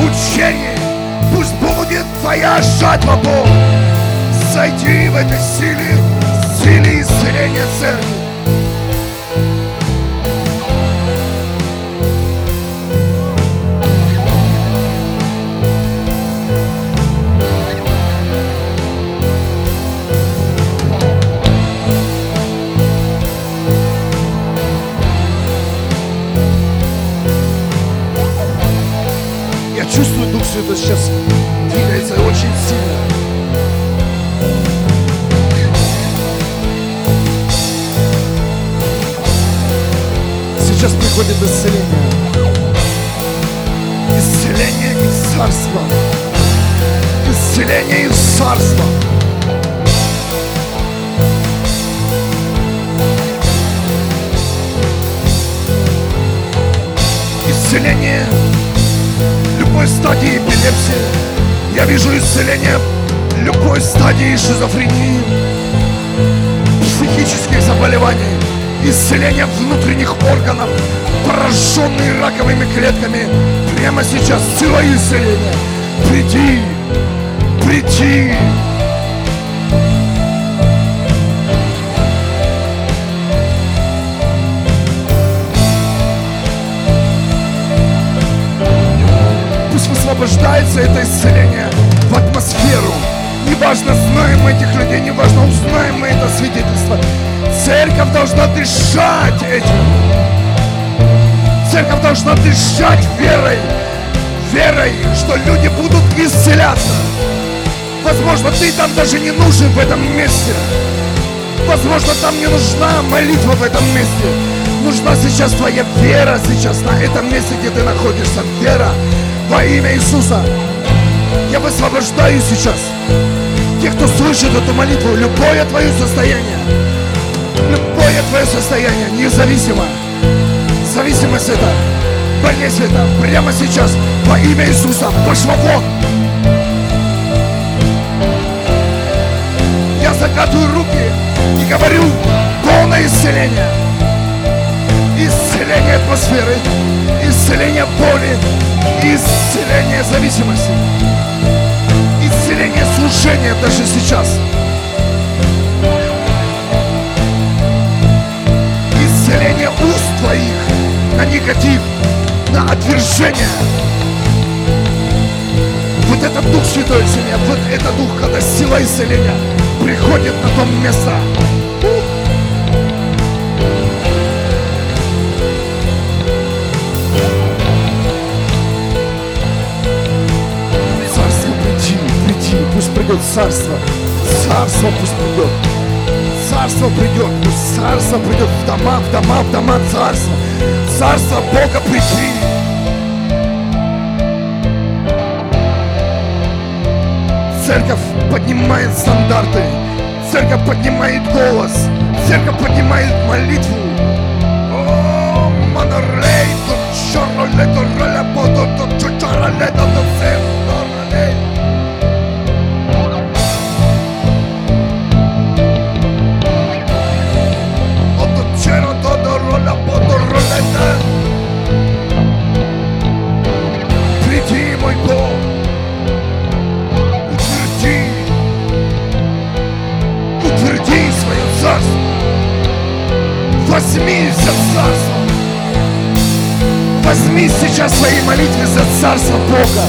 учений. Пусть будет твоя жатва, Бог. Зайди в этой силе, силе исцеления церкви. Приходит исцеление. Раковыми клетками. Прямо сейчас сила исцеления. Приди, приди. Пусть высвобождается это исцеление в атмосферу. Неважно, знаем мы этих людей, неважно, узнаем мы это свидетельство. Церковь должна дышать этим. Церковь должна дышать верой. Верой, что люди будут исцеляться. Возможно, ты там даже не нужен в этом месте. Возможно, там не нужна молитва в этом месте. Нужна сейчас твоя вера сейчас на этом месте, где ты находишься. Вера во имя Иисуса. Я высвобождаю сейчас тех, кто слышит эту молитву, любое твое состояние, любое твое состояние, независимо, зависимость это, болезнь это, прямо сейчас во имя Иисуса пошло вон. Я закатываю руки и говорю полное исцеление. Исцеление атмосферы, исцеление боли, исцеление зависимости, исцеление служения даже сейчас. Исцеление уст твоих на негатив, на отвержение. Вот этот Дух Святой Семья, вот этот Дух, когда сила исцеления приходит на то место. Царство приди, приди, пусть придет царство. Царство пусть придет. Царство придет, пусть царство придет в дома, в дома, в дома царство. Царство Бога приди. Церковь поднимает стандарты. Церковь поднимает голос. Церковь поднимает молитву. О, монорей, то чороле, то роля, бото, то чучароле, то то царство. Возьми за царство. Возьми сейчас в своей молитве за царство Бога.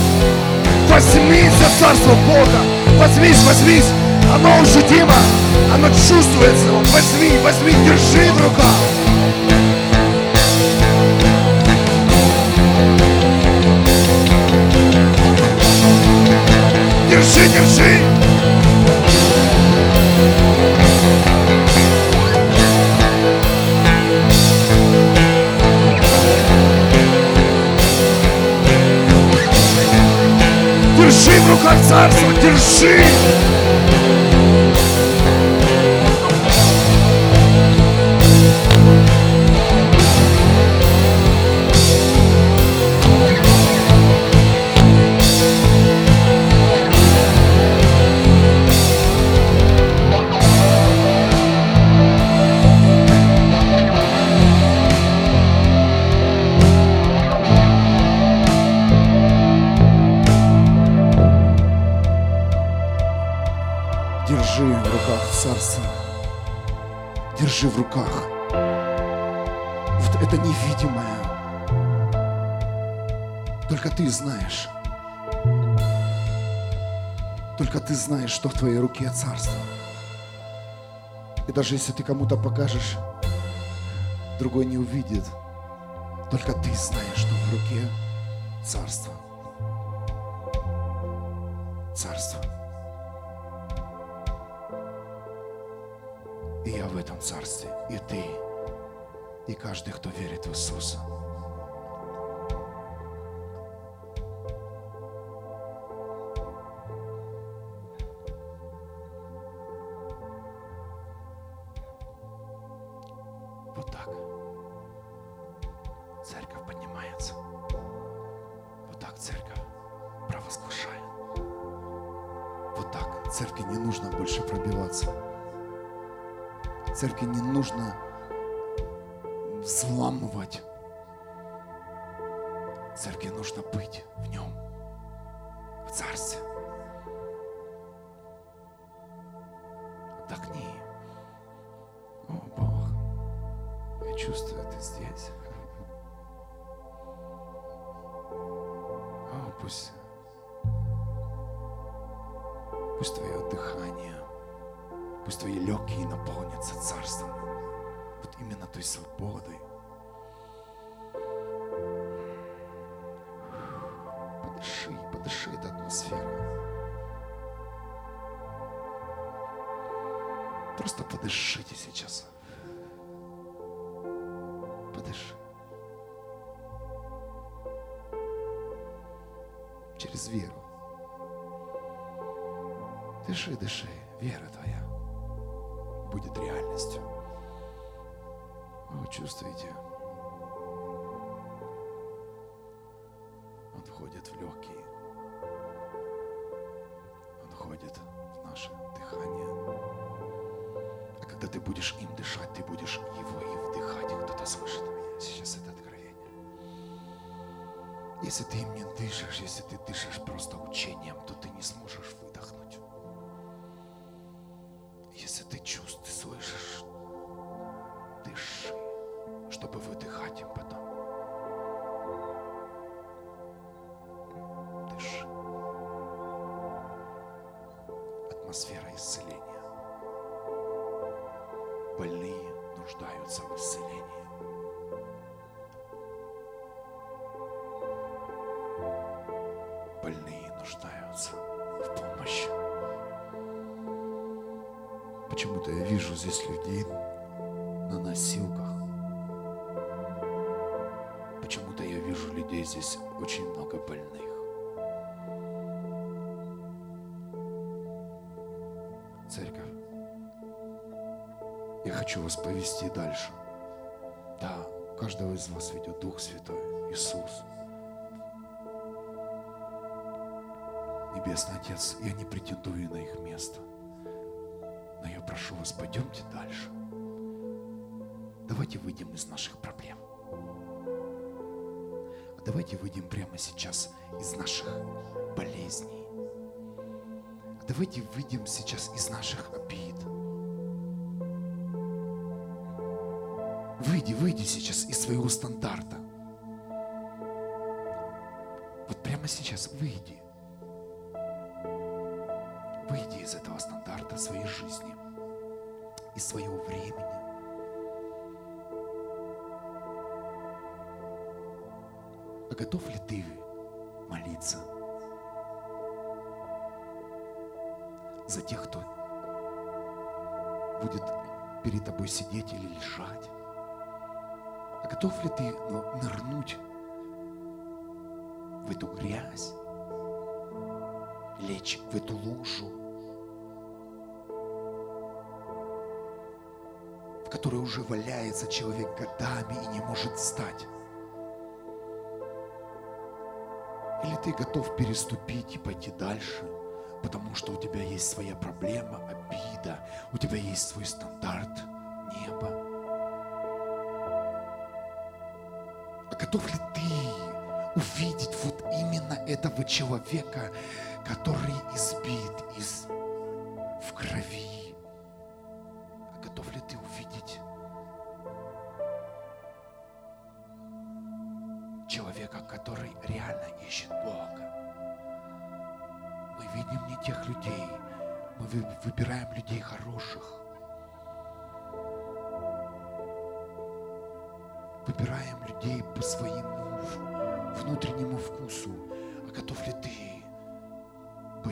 Возьми за царство Бога. Возьмись, возьмись. Оно ощутимо. Оно чувствуется. Возьми, возьми, держи в руках. Держи, держи. Держи в руках царство, держи! Держи в руках. Вот это невидимое. Только ты знаешь. Только ты знаешь, что в твоей руке царство. И даже если ты кому-то покажешь, другой не увидит. Только ты знаешь, что в руке царство. Царство. И я в этом царстве, и ты, и каждый, кто верит в Иисуса. Нуждаются в помощи. Почему-то я вижу здесь людей на носилках. Почему-то я вижу людей здесь очень много больных. Церковь, я хочу вас повести дальше. Да, каждого из вас ведет Дух Святой, Иисус. Небесный Отец, я не претендую на их место. Но я прошу вас, пойдемте дальше. Давайте выйдем из наших проблем. Давайте выйдем прямо сейчас из наших болезней. Давайте выйдем сейчас из наших обид. Выйди, выйди сейчас из своего стандарта. Вот прямо сейчас выйди.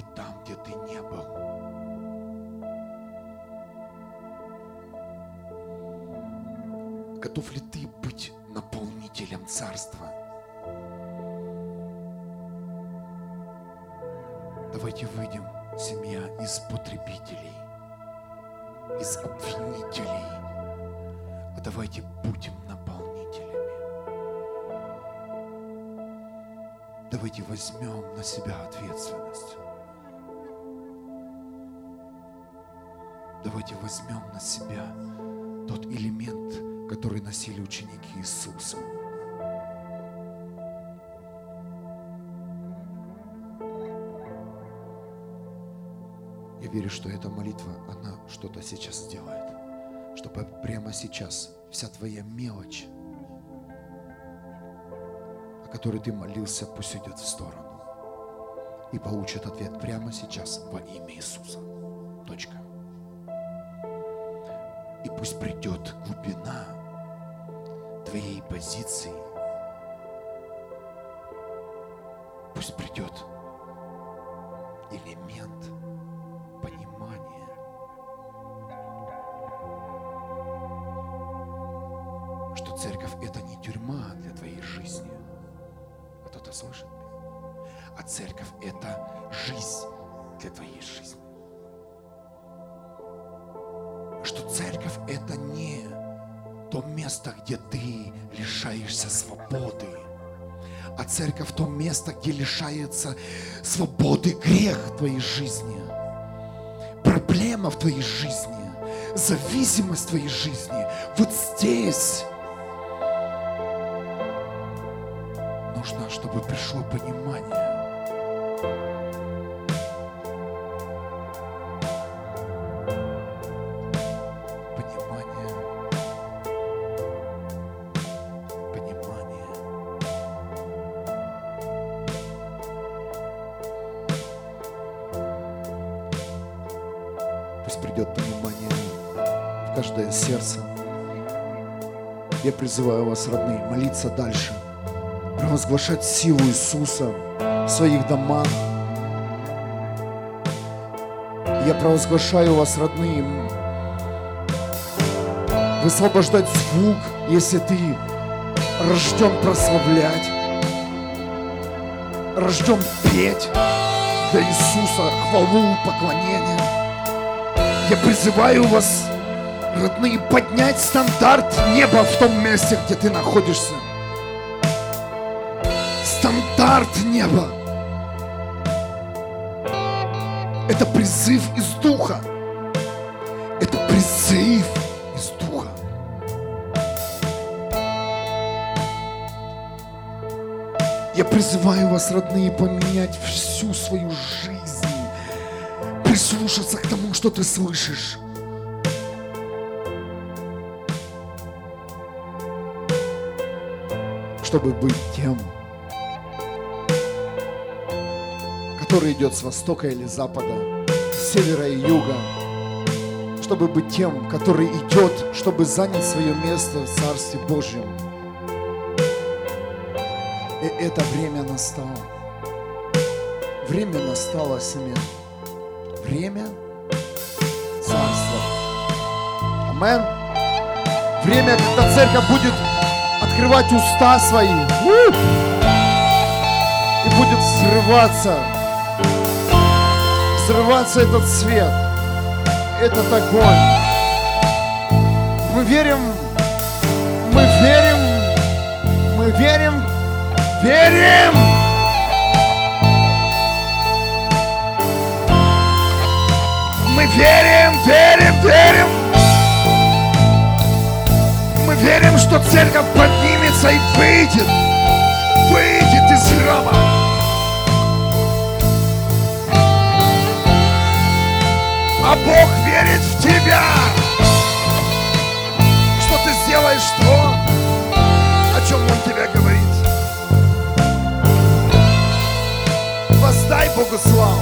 Быть там, где ты не был? Готов ли ты быть наполнителем царства? Давайте выйдем, семья, из потребителей, из обвинителей. А давайте будем наполнителями. Давайте возьмем на себя ответственность. Давайте возьмем на себя тот элемент, который носили ученики Иисуса. верю, что эта молитва, она что-то сейчас сделает. Чтобы прямо сейчас вся твоя мелочь, о которой ты молился, пусть идет в сторону. И получит ответ прямо сейчас во имя Иисуса. Точка. И пусть придет глубина твоей позиции. Зависимость твоей жизни. Призываю вас, родные, молиться дальше, провозглашать силу Иисуса в своих домах. Я провозглашаю вас, родные, высвобождать звук, если ты рожден прославлять, рожден петь для Иисуса хвалу, поклонение. Я призываю вас, родные, поднять стандарт неба в том месте, где ты находишься. Стандарт неба. Это призыв из духа. Это призыв из духа. Я призываю вас, родные, поменять всю свою жизнь, прислушаться к тому, что ты слышишь. Чтобы быть тем, который идет с востока или запада, с севера и юга, чтобы быть тем, который идет, чтобы занять свое место в Царстве Божьем. И это время настало. Время настало, семья. Время Царства. Амен. Время, когда церковь будет открывать уста свои. И будет взрываться взрываться этот свет, этот огонь. Мы верим, мы верим, мы верим, верим. Мы верим, верим, верим. Верим, что церковь поднимется и выйдет, выйдет из храма. а Бог верит в тебя, что ты сделаешь то, о чем Он тебе говорит. Воздай Богу славу.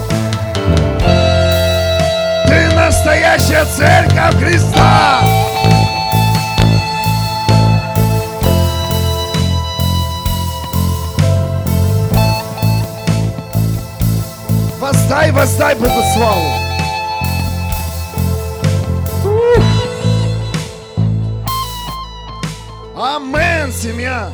Ты настоящая церковь Христа. Воздай, воздай Богу славу. Амен, семья!